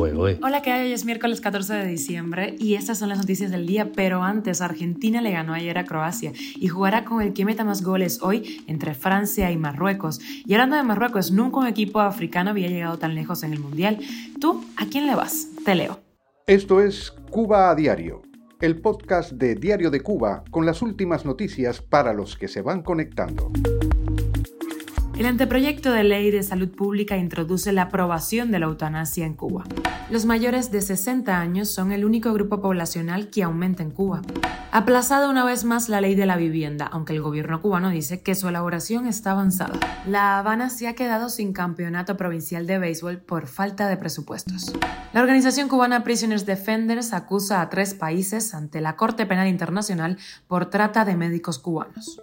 Hola, ¿qué hay? Hoy es miércoles 14 de diciembre y estas son las noticias del día, pero antes Argentina le ganó ayer a Croacia y jugará con el que meta más goles hoy entre Francia y Marruecos. Y hablando de Marruecos, nunca un equipo africano había llegado tan lejos en el Mundial. ¿Tú a quién le vas? Te leo. Esto es Cuba a Diario, el podcast de Diario de Cuba con las últimas noticias para los que se van conectando. El anteproyecto de ley de salud pública introduce la aprobación de la eutanasia en Cuba. Los mayores de 60 años son el único grupo poblacional que aumenta en Cuba. Aplazada una vez más la ley de la vivienda, aunque el gobierno cubano dice que su elaboración está avanzada. La Habana se ha quedado sin campeonato provincial de béisbol por falta de presupuestos. La organización cubana Prisoners Defenders acusa a tres países ante la Corte Penal Internacional por trata de médicos cubanos.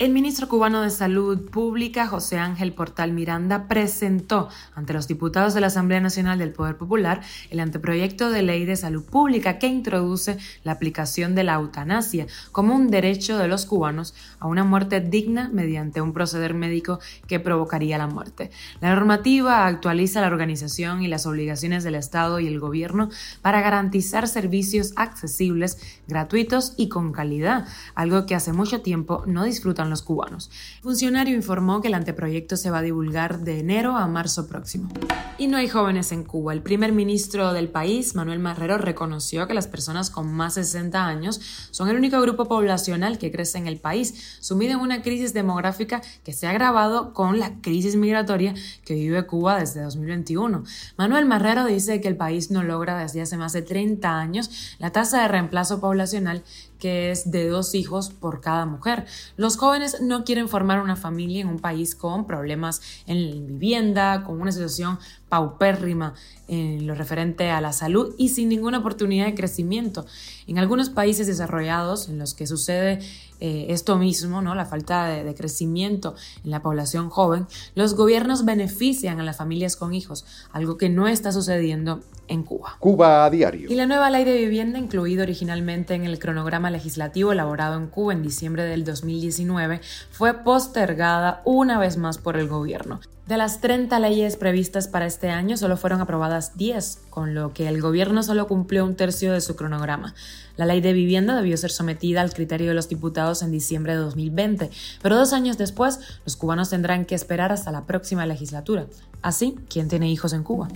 El ministro cubano de Salud Pública, José Ángel Portal Miranda, presentó ante los diputados de la Asamblea Nacional del Poder Popular el anteproyecto de ley de salud pública que introduce la aplicación de la eutanasia como un derecho de los cubanos a una muerte digna mediante un proceder médico que provocaría la muerte. La normativa actualiza la organización y las obligaciones del Estado y el gobierno para garantizar servicios accesibles, gratuitos y con calidad, algo que hace mucho tiempo no disfrutan los cubanos. El funcionario informó que el anteproyecto se va a divulgar de enero a marzo próximo. Y no hay jóvenes en Cuba. El primer ministro del país, Manuel Marrero, reconoció que las personas con más de 60 años son el único grupo poblacional que crece en el país, sumido en una crisis demográfica que se ha agravado con la crisis migratoria que vive Cuba desde 2021. Manuel Marrero dice que el país no logra desde hace más de 30 años la tasa de reemplazo poblacional que es de dos hijos por cada mujer. Los jóvenes no quieren formar una familia en un país con problemas en vivienda, con una situación paupérrima en lo referente a la salud y sin ninguna oportunidad de crecimiento. En algunos países desarrollados en los que sucede eh, esto mismo, ¿no? la falta de, de, crecimiento en la población joven, los gobiernos benefician a las familias con hijos, algo que no está sucediendo en Cuba. Cuba a diario. Y la nueva ley de vivienda, incluida originalmente en el cronograma legislativo elaborado en Cuba en diciembre del 2019, fue postergada una vez más por el gobierno. De las 30 leyes previstas para este año, solo fueron aprobadas 10, con lo que el gobierno solo cumplió un tercio de su cronograma. La ley de vivienda debió ser sometida al criterio de los diputados en diciembre de 2020, pero dos años después, los cubanos tendrán que esperar hasta la próxima legislatura. Así, ¿quién tiene hijos en Cuba?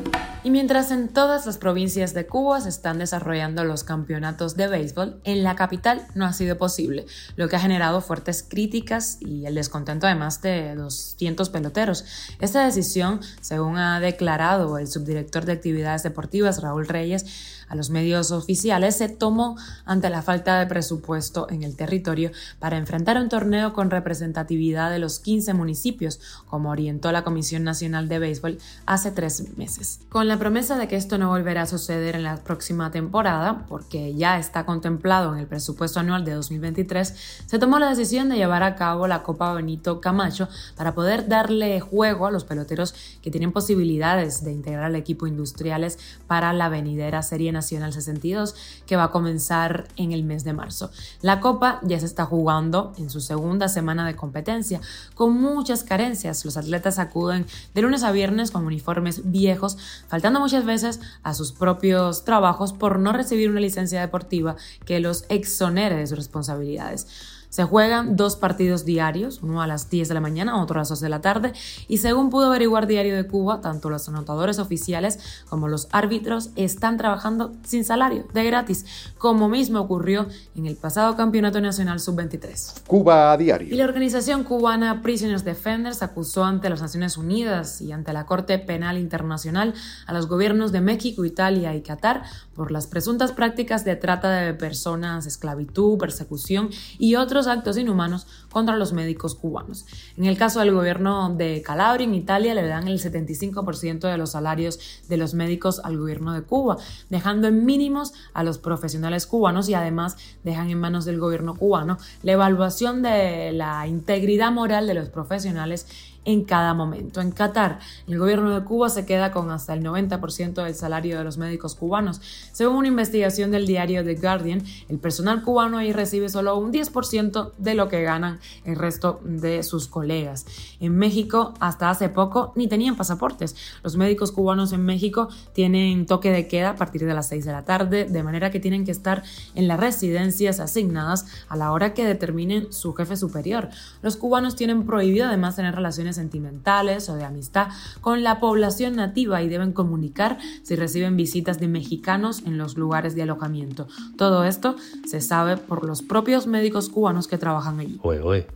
Y mientras en todas las provincias de Cuba se están desarrollando los campeonatos de béisbol, en la capital no ha sido posible, lo que ha generado fuertes críticas y el descontento además de 200 peloteros. Esta decisión, según ha declarado el subdirector de actividades deportivas Raúl Reyes, a los medios oficiales se tomó ante la falta de presupuesto en el territorio para enfrentar un torneo con representatividad de los 15 municipios, como orientó la Comisión Nacional de Béisbol hace tres meses. Con la promesa de que esto no volverá a suceder en la próxima temporada, porque ya está contemplado en el presupuesto anual de 2023, se tomó la decisión de llevar a cabo la Copa Benito Camacho para poder darle juego a los peloteros que tienen posibilidades de integrar al equipo industriales para la venidera serie Nacional 62 que va a comenzar en el mes de marzo. La Copa ya se está jugando en su segunda semana de competencia con muchas carencias. Los atletas acuden de lunes a viernes con uniformes viejos, faltando muchas veces a sus propios trabajos por no recibir una licencia deportiva que los exonere de sus responsabilidades. Se juegan dos partidos diarios, uno a las 10 de la mañana, otro a las 2 de la tarde, y según pudo averiguar Diario de Cuba, tanto los anotadores oficiales como los árbitros están trabajando sin salario, de gratis, como mismo ocurrió en el pasado Campeonato Nacional Sub-23. Cuba a diario. Y la organización cubana Prisoners Defenders acusó ante las Naciones Unidas y ante la Corte Penal Internacional a los gobiernos de México, Italia y Qatar por las presuntas prácticas de trata de personas, esclavitud, persecución y otros actos inhumanos contra los médicos cubanos. En el caso del gobierno de Calabria, en Italia, le dan el 75% de los salarios de los médicos al gobierno de Cuba, dejando en mínimos a los profesionales cubanos y además dejan en manos del gobierno cubano la evaluación de la integridad moral de los profesionales en cada momento. En Qatar, el gobierno de Cuba se queda con hasta el 90% del salario de los médicos cubanos. Según una investigación del diario The Guardian, el personal cubano ahí recibe solo un 10% de lo que ganan el resto de sus colegas. En México, hasta hace poco, ni tenían pasaportes. Los médicos cubanos en México tienen toque de queda a partir de las 6 de la tarde, de manera que tienen que estar en las residencias asignadas a la hora que determinen su jefe superior. Los cubanos tienen prohibido además tener relaciones sentimentales o de amistad con la población nativa y deben comunicar si reciben visitas de mexicanos en los lugares de alojamiento. Todo esto se sabe por los propios médicos cubanos que trabajan allí.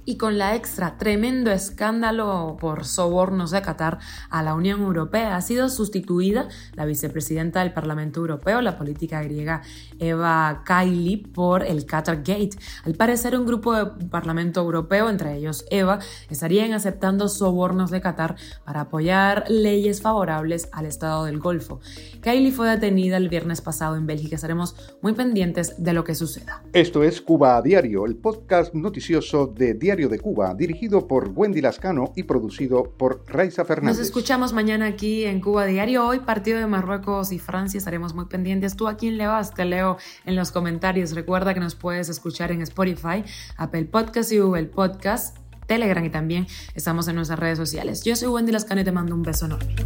Y con la extra tremendo escándalo por sobornos de Qatar a la Unión Europea ha sido sustituida la vicepresidenta del Parlamento Europeo, la política griega Eva Kaili, por el Qatar Gate. Al parecer un grupo de Parlamento Europeo, entre ellos Eva, estarían aceptando sobornos de Qatar para apoyar leyes favorables al Estado del Golfo. Kaili fue detenida el viernes pasado en Bélgica. Estaremos muy pendientes de lo que suceda. Esto es Cuba a Diario, el podcast noticioso de Diario de Cuba, dirigido por Wendy Lascano y producido por Raiza Fernández. Nos escuchamos mañana aquí en Cuba Diario. Hoy partido de Marruecos y Francia. Estaremos muy pendientes. ¿Tú a quién le vas? Te leo en los comentarios. Recuerda que nos puedes escuchar en Spotify, Apple Podcast y Google Podcast. Telegram y también estamos en nuestras redes sociales. Yo soy Wendy Lascano y te mando un beso enorme.